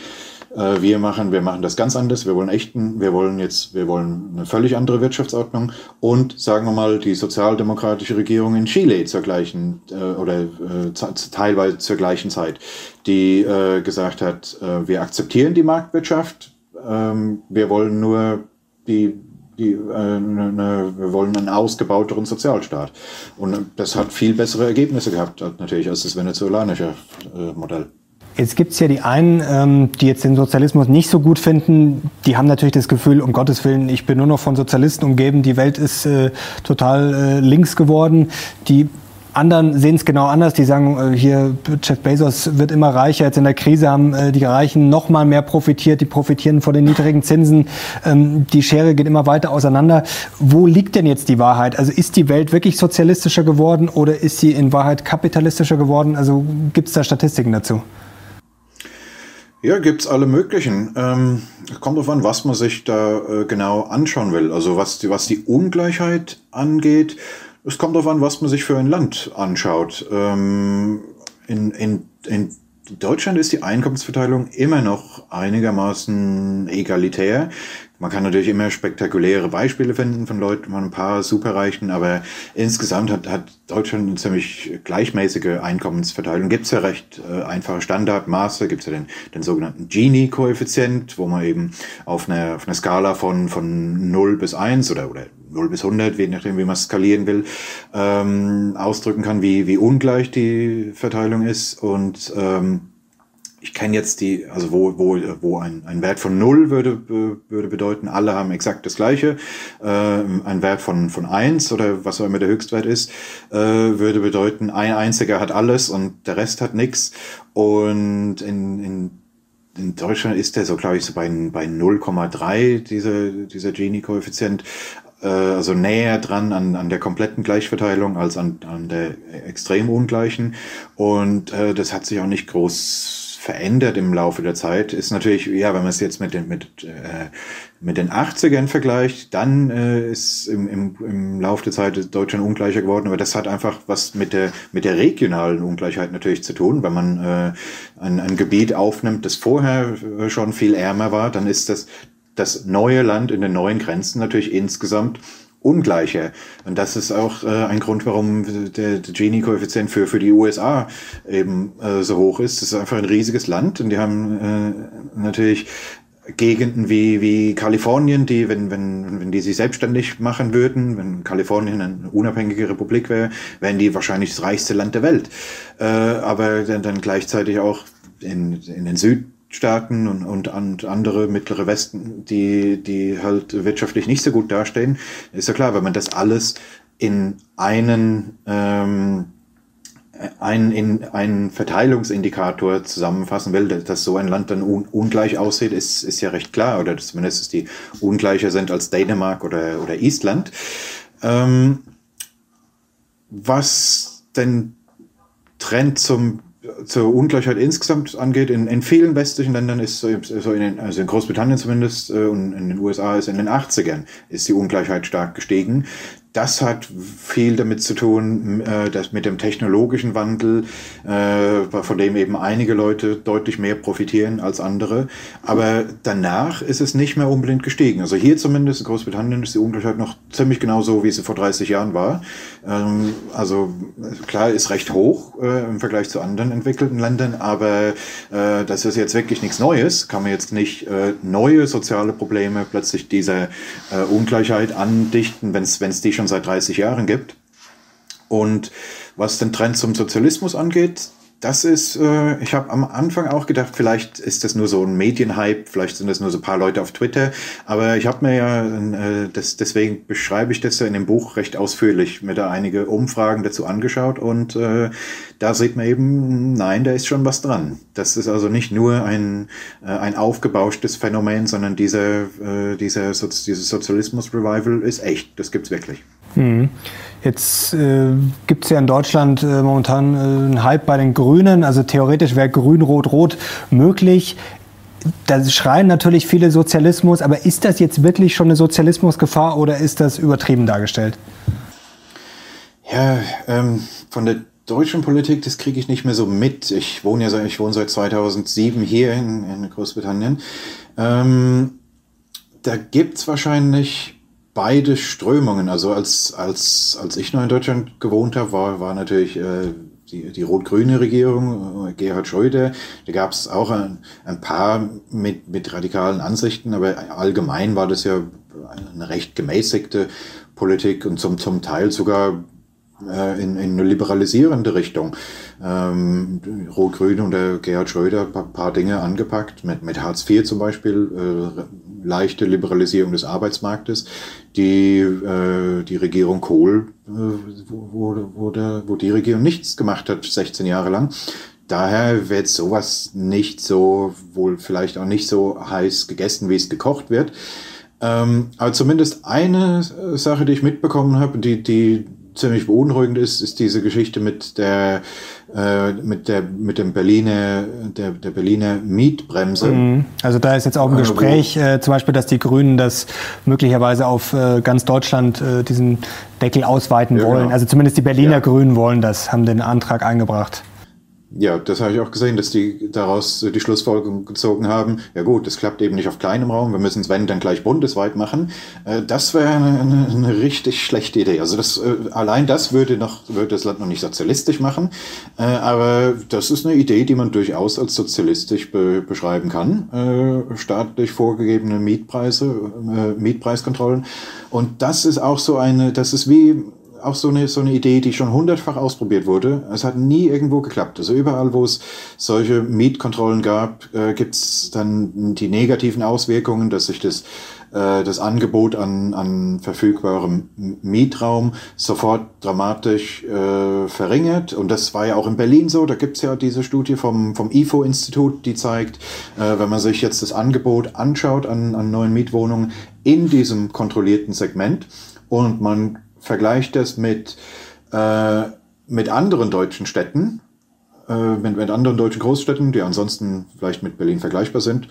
äh, wir machen, wir machen das ganz anders. Wir wollen echten, wir wollen jetzt, wir wollen eine völlig andere Wirtschaftsordnung und sagen wir mal die sozialdemokratische Regierung in Chile zur gleichen äh, oder äh, teilweise zur gleichen Zeit, die äh, gesagt hat, äh, wir akzeptieren die Marktwirtschaft, ähm, wir wollen nur die die, äh, ne, ne, wir wollen einen ausgebauteren Sozialstaat. Und das hat viel bessere Ergebnisse gehabt, natürlich, als das venezolanische äh, Modell. Jetzt gibt es ja die einen, ähm, die jetzt den Sozialismus nicht so gut finden. Die haben natürlich das Gefühl, um Gottes Willen, ich bin nur noch von Sozialisten umgeben, die Welt ist äh, total äh, links geworden. Die anderen sehen es genau anders. Die sagen, äh, hier Jeff Bezos wird immer reicher. Jetzt in der Krise haben äh, die Reichen noch mal mehr profitiert. Die profitieren von den niedrigen Zinsen. Ähm, die Schere geht immer weiter auseinander. Wo liegt denn jetzt die Wahrheit? Also ist die Welt wirklich sozialistischer geworden oder ist sie in Wahrheit kapitalistischer geworden? Also gibt es da Statistiken dazu? Ja, gibt's alle möglichen. Ähm, kommt darauf an, was man sich da äh, genau anschauen will. Also was die, was die Ungleichheit angeht, es kommt darauf an, was man sich für ein Land anschaut. Ähm, in, in, in Deutschland ist die Einkommensverteilung immer noch einigermaßen egalitär. Man kann natürlich immer spektakuläre Beispiele finden von Leuten, von ein paar Superreichen, aber insgesamt hat, hat Deutschland eine ziemlich gleichmäßige Einkommensverteilung. Gibt es ja recht äh, einfache Standardmaße, gibt es ja den, den sogenannten Gini-Koeffizient, wo man eben auf einer, auf einer Skala von, von 0 bis 1 oder, oder 0 bis 100, je nachdem, wie man skalieren will, ähm, ausdrücken kann, wie, wie ungleich die Verteilung ist. Und ähm, ich kenne jetzt die, also wo, wo, wo ein, ein Wert von null würde, würde bedeuten, alle haben exakt das gleiche. Äh, ein Wert von, von eins oder was auch immer der Höchstwert ist, äh, würde bedeuten, ein einziger hat alles und der Rest hat nichts. Und in, in in Deutschland ist der so, glaube ich, so bei, bei 0,3, dieser, dieser Gini-Koeffizient äh, also näher dran an, an der kompletten Gleichverteilung als an, an der extrem ungleichen. Und äh, das hat sich auch nicht groß verändert im Laufe der Zeit. Ist natürlich, ja, wenn man es jetzt mit den, mit, äh, mit den 80ern vergleicht, dann äh, ist im, im, im Laufe der Zeit Deutschland ungleicher geworden. Aber das hat einfach was mit der, mit der regionalen Ungleichheit natürlich zu tun. Wenn man äh, ein, ein Gebiet aufnimmt, das vorher äh, schon viel ärmer war, dann ist das das neue Land in den neuen Grenzen natürlich insgesamt ungleicher. Und das ist auch äh, ein Grund, warum der, der Gini-Koeffizient für, für die USA eben äh, so hoch ist. Das ist einfach ein riesiges Land und die haben äh, natürlich Gegenden wie, wie Kalifornien, die, wenn, wenn, wenn die sich selbstständig machen würden, wenn Kalifornien eine unabhängige Republik wäre, wären die wahrscheinlich das reichste Land der Welt. Äh, aber dann, dann gleichzeitig auch in, in den Süd Staaten und, und, und andere mittlere Westen, die, die halt wirtschaftlich nicht so gut dastehen, ist ja klar, wenn man das alles in einen, ähm, einen, in einen Verteilungsindikator zusammenfassen will, dass so ein Land dann un, ungleich aussieht, ist, ist ja recht klar, oder zumindest die ungleicher sind als Dänemark oder, oder Island. Ähm, was den Trend zum zur Ungleichheit insgesamt angeht, in, in vielen westlichen Ländern ist so, in, den, also in Großbritannien zumindest äh, und in den USA ist in den 80ern ist die Ungleichheit stark gestiegen das hat viel damit zu tun, äh, dass mit dem technologischen Wandel, äh, von dem eben einige Leute deutlich mehr profitieren als andere. Aber danach ist es nicht mehr unbedingt gestiegen. Also hier zumindest in Großbritannien ist die Ungleichheit noch ziemlich genau so, wie sie vor 30 Jahren war. Ähm, also klar, ist recht hoch äh, im Vergleich zu anderen entwickelten Ländern, aber äh, das ist jetzt wirklich nichts Neues. Kann man jetzt nicht äh, neue soziale Probleme plötzlich dieser äh, Ungleichheit andichten, wenn es die schon seit 30 Jahren gibt. Und was den Trend zum Sozialismus angeht, das ist, äh, ich habe am Anfang auch gedacht, vielleicht ist das nur so ein Medienhype, vielleicht sind das nur so ein paar Leute auf Twitter, aber ich habe mir ja, äh, das, deswegen beschreibe ich das ja in dem Buch recht ausführlich, mir da einige Umfragen dazu angeschaut und äh, da sieht man eben, nein, da ist schon was dran. Das ist also nicht nur ein, äh, ein aufgebauschtes Phänomen, sondern dieser, äh, dieser so dieses Sozialismus-Revival ist echt, das gibt's wirklich. Mhm. Jetzt äh, gibt es ja in Deutschland äh, momentan äh, einen Hype bei den Grünen. Also theoretisch wäre Grün-Rot-Rot möglich. Da schreien natürlich viele Sozialismus, aber ist das jetzt wirklich schon eine Sozialismusgefahr oder ist das übertrieben dargestellt? Ja, ähm, von der deutschen Politik, das kriege ich nicht mehr so mit. Ich wohne ja ich wohne seit 2007 hier in, in Großbritannien. Ähm, da gibt's wahrscheinlich beide Strömungen. Also als, als, als ich noch in Deutschland gewohnt habe, war, war natürlich äh, die, die rot-grüne Regierung, äh, Gerhard Schröder. Da gab es auch ein, ein paar mit, mit radikalen Ansichten, aber allgemein war das ja eine recht gemäßigte Politik und zum, zum Teil sogar äh, in, in eine liberalisierende Richtung. Ähm, Rot-Grün und der Gerhard Schröder ein paar Dinge angepackt, mit, mit Hartz IV zum Beispiel, äh, leichte Liberalisierung des Arbeitsmarktes, die äh, die Regierung Kohl, äh, wo, wo, der, wo die Regierung nichts gemacht hat, 16 Jahre lang. Daher wird sowas nicht so, wohl vielleicht auch nicht so heiß gegessen, wie es gekocht wird. Ähm, aber zumindest eine Sache, die ich mitbekommen habe, die, die ziemlich beunruhigend ist, ist diese Geschichte mit der äh, mit der mit dem Berliner der, der Berliner Mietbremse. Mhm. Also da ist jetzt auch im äh, Gespräch äh, zum Beispiel, dass die Grünen das möglicherweise auf äh, ganz Deutschland äh, diesen Deckel ausweiten ja, wollen. Genau. Also zumindest die Berliner ja. Grünen wollen das, haben den Antrag eingebracht. Ja, das habe ich auch gesehen, dass die daraus die Schlussfolgerung gezogen haben. Ja gut, das klappt eben nicht auf kleinem Raum. Wir müssen es, wenn, dann gleich bundesweit machen. Äh, das wäre eine, eine, richtig schlechte Idee. Also das, äh, allein das würde noch, würde das Land noch nicht sozialistisch machen. Äh, aber das ist eine Idee, die man durchaus als sozialistisch be beschreiben kann. Staatlich vorgegebene Mietpreise, Mietpreiskontrollen. Und das ist auch so eine, das ist wie auch so eine, so eine Idee, die schon hundertfach ausprobiert wurde. Es hat nie irgendwo geklappt. Also überall, wo es solche Mietkontrollen gab, äh, gibt es dann die negativen Auswirkungen, dass sich das äh, das Angebot an, an verfügbarem Mietraum sofort dramatisch äh, verringert. Und das war ja auch in Berlin so. Da gibt's ja diese Studie vom, vom IFO-Institut, die zeigt, äh, wenn man sich jetzt das Angebot anschaut an, an neuen Mietwohnungen in diesem kontrollierten Segment und man vergleicht das mit, äh, mit anderen deutschen Städten, äh, mit, mit anderen deutschen Großstädten, die ansonsten vielleicht mit Berlin vergleichbar sind,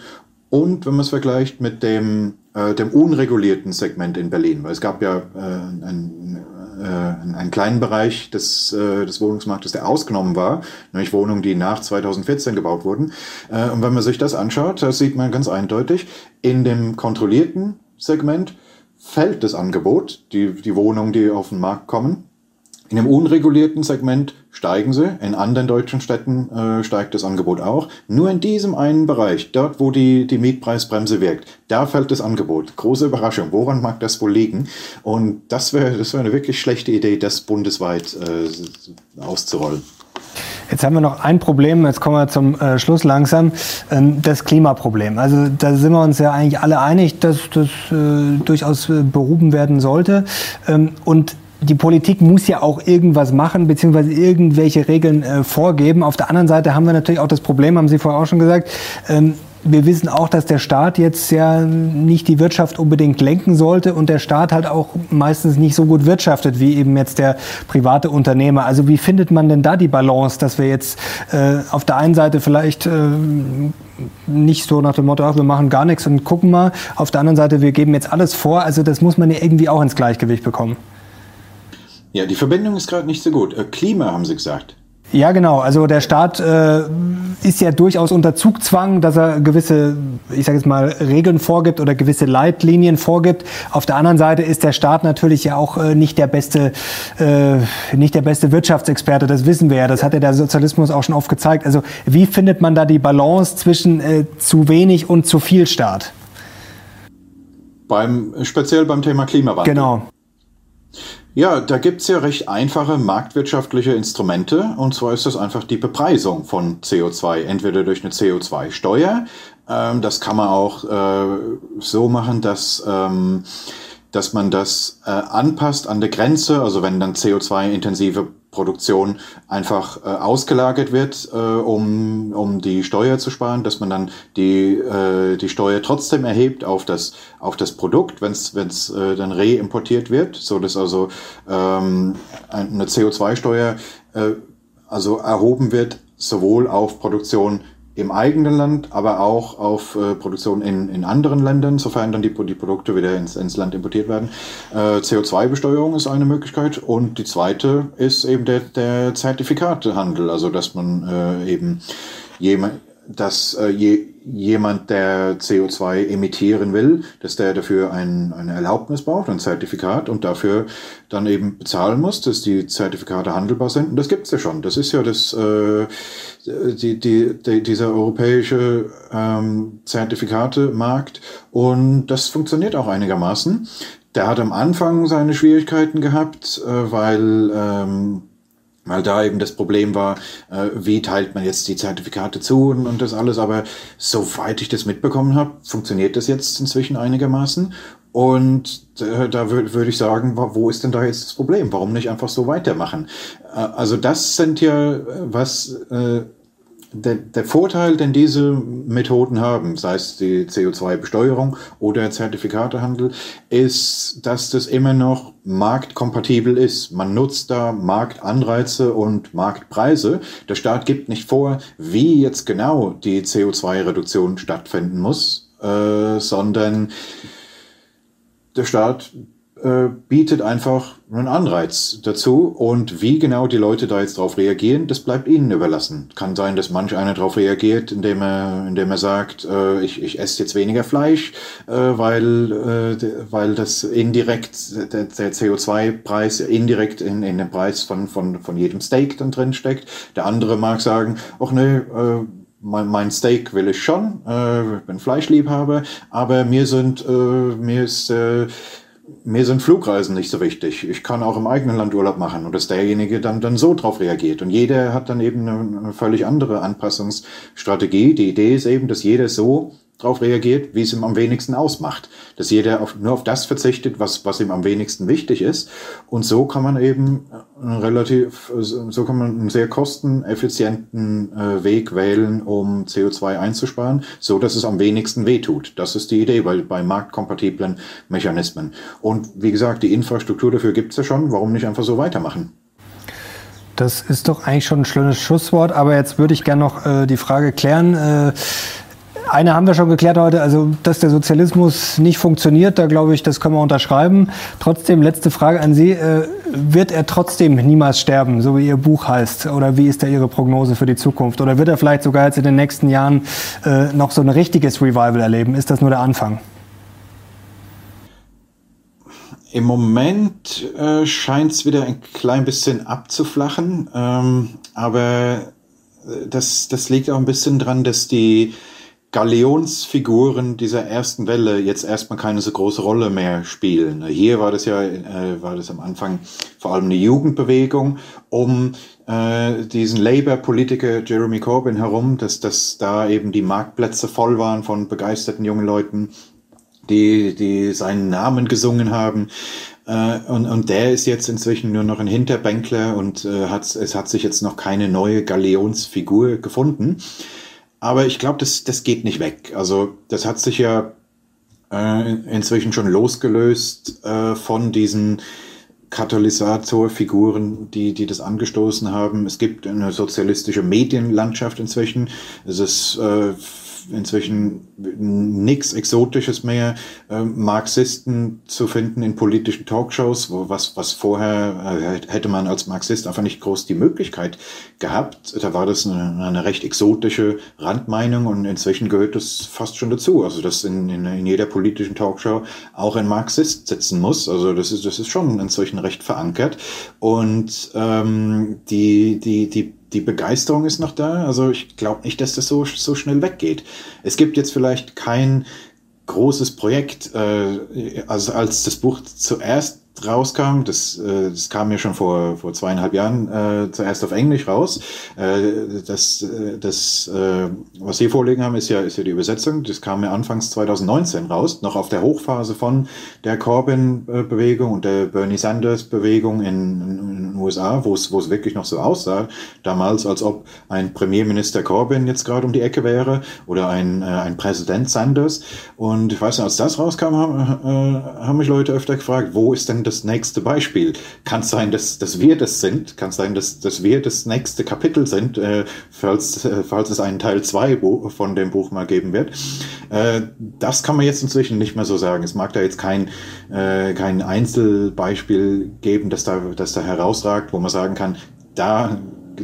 und wenn man es vergleicht mit dem, äh, dem unregulierten Segment in Berlin, weil es gab ja äh, einen, äh, einen kleinen Bereich des, äh, des Wohnungsmarktes, der ausgenommen war, nämlich Wohnungen, die nach 2014 gebaut wurden. Äh, und wenn man sich das anschaut, da sieht man ganz eindeutig, in dem kontrollierten Segment fällt das Angebot, die, die Wohnungen, die auf den Markt kommen, in dem unregulierten Segment steigen sie, in anderen deutschen Städten äh, steigt das Angebot auch. Nur in diesem einen Bereich, dort wo die, die Mietpreisbremse wirkt, da fällt das Angebot. Große Überraschung. Woran mag das wohl liegen? Und das wäre das wäre eine wirklich schlechte Idee, das bundesweit äh, auszurollen. Jetzt haben wir noch ein Problem, jetzt kommen wir zum äh, Schluss langsam, ähm, das Klimaproblem. Also da sind wir uns ja eigentlich alle einig, dass das äh, durchaus äh, behoben werden sollte. Ähm, und die Politik muss ja auch irgendwas machen, beziehungsweise irgendwelche Regeln äh, vorgeben. Auf der anderen Seite haben wir natürlich auch das Problem, haben Sie vorher auch schon gesagt, ähm, wir wissen auch, dass der Staat jetzt ja nicht die Wirtschaft unbedingt lenken sollte und der Staat halt auch meistens nicht so gut wirtschaftet wie eben jetzt der private Unternehmer. Also wie findet man denn da die Balance, dass wir jetzt äh, auf der einen Seite vielleicht äh, nicht so nach dem Motto, ach, wir machen gar nichts und gucken mal, auf der anderen Seite, wir geben jetzt alles vor. Also das muss man ja irgendwie auch ins Gleichgewicht bekommen. Ja, die Verbindung ist gerade nicht so gut. Äh, Klima haben Sie gesagt. Ja, genau. Also der Staat äh, ist ja durchaus unter Zugzwang, dass er gewisse, ich sage jetzt mal, Regeln vorgibt oder gewisse Leitlinien vorgibt. Auf der anderen Seite ist der Staat natürlich ja auch äh, nicht der beste, äh, nicht der beste Wirtschaftsexperte. Das wissen wir ja. Das hat ja der Sozialismus auch schon oft gezeigt. Also wie findet man da die Balance zwischen äh, zu wenig und zu viel Staat? Beim, speziell beim Thema Klimawandel. Genau. Ja, da gibt's ja recht einfache marktwirtschaftliche Instrumente. Und zwar ist das einfach die Bepreisung von CO2. Entweder durch eine CO2-Steuer. Ähm, das kann man auch äh, so machen, dass ähm, dass man das äh, anpasst an der Grenze, also wenn dann CO2-intensive Produktion einfach äh, ausgelagert wird, äh, um, um die Steuer zu sparen, dass man dann die, äh, die Steuer trotzdem erhebt auf das, auf das Produkt, wenn es äh, dann reimportiert wird, so dass also ähm, eine CO2-Steuer äh, also erhoben wird, sowohl auf Produktion im eigenen Land, aber auch auf äh, Produktion in, in anderen Ländern, sofern dann die, die Produkte wieder ins, ins Land importiert werden. Äh, CO2-Besteuerung ist eine Möglichkeit und die zweite ist eben der, der Zertifikatehandel, also dass man äh, eben jemand dass äh, je, jemand, der CO2 emittieren will, dass der dafür ein, eine Erlaubnis braucht, ein Zertifikat und dafür dann eben bezahlen muss, dass die Zertifikate handelbar sind. Und das gibt's ja schon. Das ist ja das, äh, die, die, die, dieser europäische ähm, Zertifikatemarkt und das funktioniert auch einigermaßen. Der hat am Anfang seine Schwierigkeiten gehabt, äh, weil ähm, weil da eben das Problem war, äh, wie teilt man jetzt die Zertifikate zu und, und das alles. Aber soweit ich das mitbekommen habe, funktioniert das jetzt inzwischen einigermaßen. Und äh, da würde würd ich sagen, wo ist denn da jetzt das Problem? Warum nicht einfach so weitermachen? Äh, also das sind ja äh, was äh, der, der Vorteil, den diese Methoden haben, sei es die CO2-Besteuerung oder Zertifikatehandel, ist, dass das immer noch marktkompatibel ist. Man nutzt da Marktanreize und Marktpreise. Der Staat gibt nicht vor, wie jetzt genau die CO2-Reduktion stattfinden muss, äh, sondern der Staat äh, bietet einfach einen Anreiz dazu und wie genau die Leute da jetzt drauf reagieren, das bleibt ihnen überlassen. Kann sein, dass manch einer darauf reagiert, indem er, indem er sagt, äh, ich, ich esse jetzt weniger Fleisch, äh, weil, äh, weil das indirekt, der, der CO2-Preis indirekt in, in den Preis von, von, von jedem Steak dann drin steckt. Der andere mag sagen, ach nee, äh, mein, mein Steak will ich schon, äh, ich bin Fleischliebhaber, aber mir sind, äh, mir ist, äh, mir sind Flugreisen nicht so wichtig. Ich kann auch im eigenen Land Urlaub machen und dass derjenige dann, dann so drauf reagiert. Und jeder hat dann eben eine, völlig andere Anpassungsstrategie. Die Idee ist eben, dass jeder so darauf reagiert, wie es ihm am wenigsten ausmacht. Dass jeder auf, nur auf das verzichtet, was, was ihm am wenigsten wichtig ist. Und so kann man eben relativ, so kann man einen sehr kosteneffizienten äh, Weg wählen, um CO2 einzusparen, so dass es am wenigsten wehtut. Das ist die Idee bei, bei marktkompatiblen Mechanismen. Und wie gesagt, die Infrastruktur dafür gibt es ja schon. Warum nicht einfach so weitermachen? Das ist doch eigentlich schon ein schönes Schlusswort, aber jetzt würde ich gerne noch äh, die Frage klären. Äh, eine haben wir schon geklärt heute, also dass der Sozialismus nicht funktioniert, da glaube ich, das können wir unterschreiben. Trotzdem, letzte Frage an Sie. Äh, wird er trotzdem niemals sterben, so wie Ihr Buch heißt? Oder wie ist da Ihre Prognose für die Zukunft? Oder wird er vielleicht sogar jetzt in den nächsten Jahren äh, noch so ein richtiges Revival erleben? Ist das nur der Anfang? Im Moment äh, scheint es wieder ein klein bisschen abzuflachen, ähm, aber äh, das, das liegt auch ein bisschen dran, dass die Galionsfiguren dieser ersten Welle jetzt erstmal keine so große Rolle mehr spielen. Hier war das ja, äh, war das am Anfang vor allem eine Jugendbewegung um äh, diesen Labour-Politiker Jeremy Corbyn herum, dass, dass da eben die Marktplätze voll waren von begeisterten jungen Leuten, die, die seinen Namen gesungen haben. Äh, und, und der ist jetzt inzwischen nur noch ein Hinterbänkler und äh, hat, es hat sich jetzt noch keine neue Galionsfigur gefunden. Aber ich glaube, das, das geht nicht weg. Also das hat sich ja äh, inzwischen schon losgelöst äh, von diesen Katalysatorfiguren, die, die das angestoßen haben. Es gibt eine sozialistische Medienlandschaft inzwischen. Es ist äh, inzwischen nichts Exotisches mehr, äh, Marxisten zu finden in politischen Talkshows, wo was, was vorher äh, hätte man als Marxist einfach nicht groß die Möglichkeit gehabt. Da war das eine, eine recht exotische Randmeinung und inzwischen gehört das fast schon dazu. Also, dass in, in, in jeder politischen Talkshow auch ein Marxist sitzen muss. Also, das ist, das ist schon inzwischen recht verankert. Und ähm, die, die, die die Begeisterung ist noch da. Also ich glaube nicht, dass das so, so schnell weggeht. Es gibt jetzt vielleicht kein großes Projekt. Äh, also als das Buch zuerst rauskam, das, äh, das kam mir schon vor, vor zweieinhalb Jahren äh, zuerst auf Englisch raus. Äh, das, äh, das äh, was Sie vorlegen haben, ist ja, ist ja die Übersetzung. Das kam mir anfangs 2019 raus, noch auf der Hochphase von der Corbyn-Bewegung und der Bernie Sanders-Bewegung in, in, den USA, wo es, wo es wirklich noch so aussah, damals, als ob ein Premierminister Corbyn jetzt gerade um die Ecke wäre oder ein, äh, ein Präsident Sanders. Und ich weiß nicht, als das rauskam, haben, äh, haben mich Leute öfter gefragt, wo ist denn das nächste Beispiel. Kann sein, dass, dass wir das sind, kann sein, dass, dass wir das nächste Kapitel sind, äh, falls, äh, falls es einen Teil 2 von dem Buch mal geben wird. Äh, das kann man jetzt inzwischen nicht mehr so sagen. Es mag da jetzt kein, äh, kein Einzelbeispiel geben, das da, das da herausragt, wo man sagen kann, da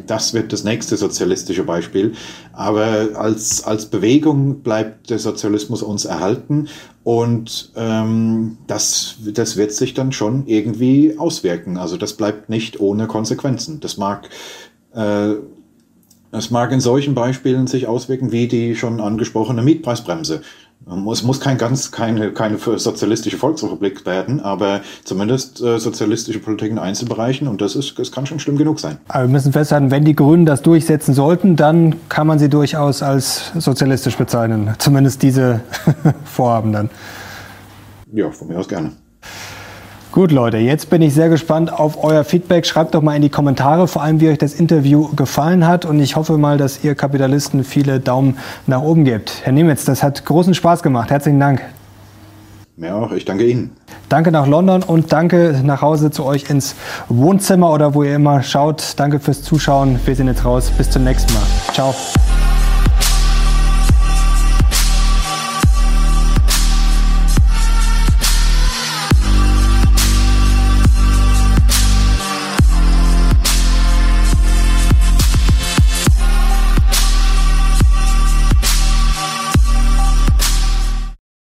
das wird das nächste sozialistische Beispiel. Aber als, als Bewegung bleibt der Sozialismus uns erhalten und ähm, das, das wird sich dann schon irgendwie auswirken. Also das bleibt nicht ohne Konsequenzen. Das mag, äh, das mag in solchen Beispielen sich auswirken wie die schon angesprochene Mietpreisbremse. Es muss kein ganz, keine, keine sozialistische Volksrepublik werden, aber zumindest äh, sozialistische Politik in Einzelbereichen und das ist, das kann schon schlimm genug sein. Aber wir müssen festhalten, wenn die Grünen das durchsetzen sollten, dann kann man sie durchaus als sozialistisch bezeichnen. Zumindest diese [LAUGHS] Vorhaben dann. Ja, von mir aus gerne. Gut, Leute, jetzt bin ich sehr gespannt auf euer Feedback. Schreibt doch mal in die Kommentare, vor allem wie euch das Interview gefallen hat. Und ich hoffe mal, dass ihr Kapitalisten viele Daumen nach oben gebt. Herr Nemitz, das hat großen Spaß gemacht. Herzlichen Dank. Mir auch. Ich danke Ihnen. Danke nach London und danke nach Hause zu euch ins Wohnzimmer oder wo ihr immer schaut. Danke fürs Zuschauen. Wir sind jetzt raus. Bis zum nächsten Mal. Ciao.